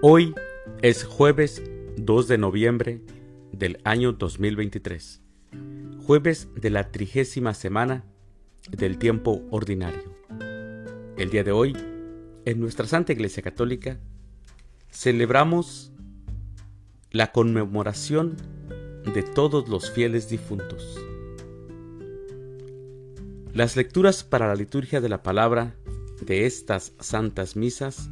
Hoy es jueves 2 de noviembre del año 2023, jueves de la trigésima semana del tiempo ordinario. El día de hoy, en nuestra Santa Iglesia Católica, celebramos la conmemoración de todos los fieles difuntos. Las lecturas para la liturgia de la palabra de estas santas misas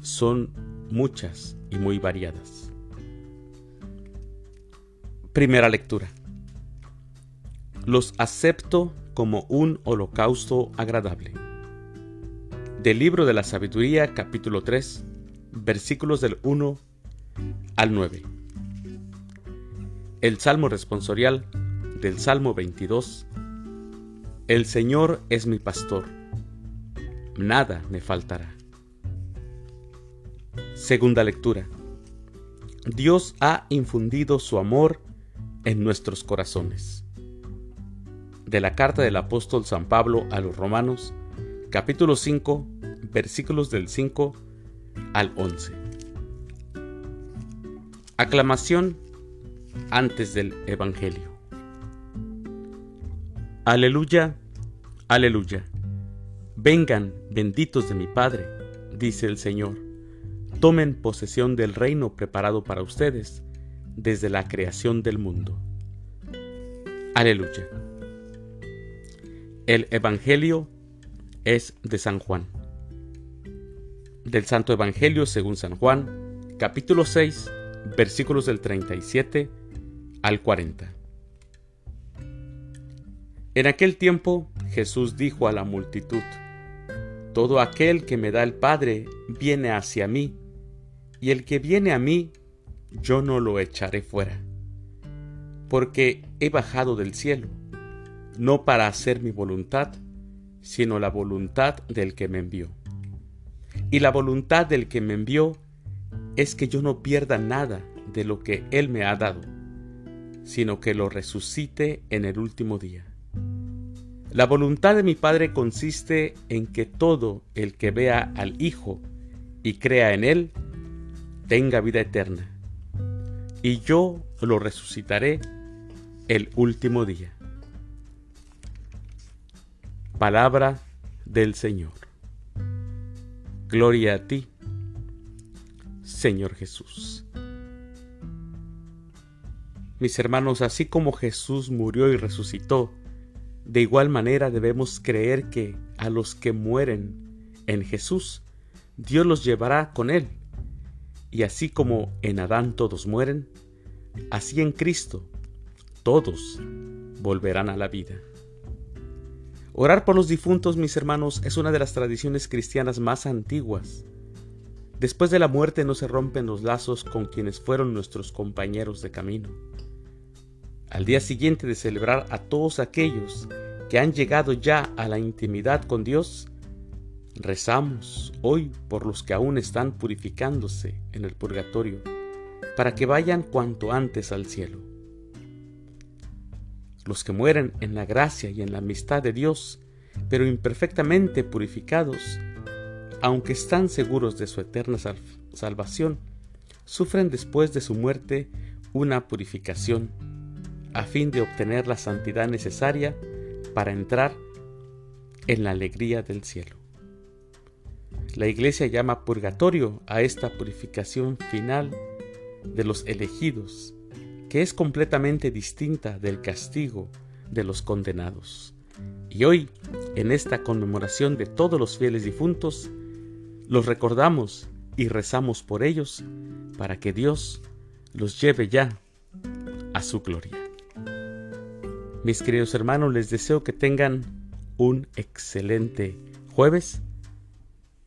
son muchas y muy variadas. Primera lectura. Los acepto como un holocausto agradable. Del libro de la sabiduría capítulo 3 versículos del 1 al 9. El Salmo responsorial del Salmo 22. El Señor es mi pastor, nada me faltará. Segunda lectura. Dios ha infundido su amor en nuestros corazones. De la carta del apóstol San Pablo a los Romanos, capítulo 5, versículos del 5 al 11. Aclamación antes del Evangelio. Aleluya, aleluya. Vengan, benditos de mi Padre, dice el Señor. Tomen posesión del reino preparado para ustedes desde la creación del mundo. Aleluya. El Evangelio es de San Juan del Santo Evangelio según San Juan, capítulo 6, versículos del 37 al 40. En aquel tiempo Jesús dijo a la multitud, Todo aquel que me da el Padre viene hacia mí, y el que viene a mí, yo no lo echaré fuera, porque he bajado del cielo, no para hacer mi voluntad, sino la voluntad del que me envió. Y la voluntad del que me envió es que yo no pierda nada de lo que Él me ha dado, sino que lo resucite en el último día. La voluntad de mi Padre consiste en que todo el que vea al Hijo y crea en Él, tenga vida eterna, y yo lo resucitaré el último día. Palabra del Señor. Gloria a ti, Señor Jesús. Mis hermanos, así como Jesús murió y resucitó, de igual manera debemos creer que a los que mueren en Jesús, Dios los llevará con Él. Y así como en Adán todos mueren, así en Cristo todos volverán a la vida. Orar por los difuntos, mis hermanos, es una de las tradiciones cristianas más antiguas. Después de la muerte no se rompen los lazos con quienes fueron nuestros compañeros de camino. Al día siguiente de celebrar a todos aquellos que han llegado ya a la intimidad con Dios, rezamos hoy por los que aún están purificándose en el purgatorio, para que vayan cuanto antes al cielo. Los que mueren en la gracia y en la amistad de Dios, pero imperfectamente purificados, aunque están seguros de su eterna salvación, sufren después de su muerte una purificación, a fin de obtener la santidad necesaria para entrar en la alegría del cielo. La Iglesia llama purgatorio a esta purificación final de los elegidos que es completamente distinta del castigo de los condenados. Y hoy, en esta conmemoración de todos los fieles difuntos, los recordamos y rezamos por ellos para que Dios los lleve ya a su gloria. Mis queridos hermanos, les deseo que tengan un excelente jueves.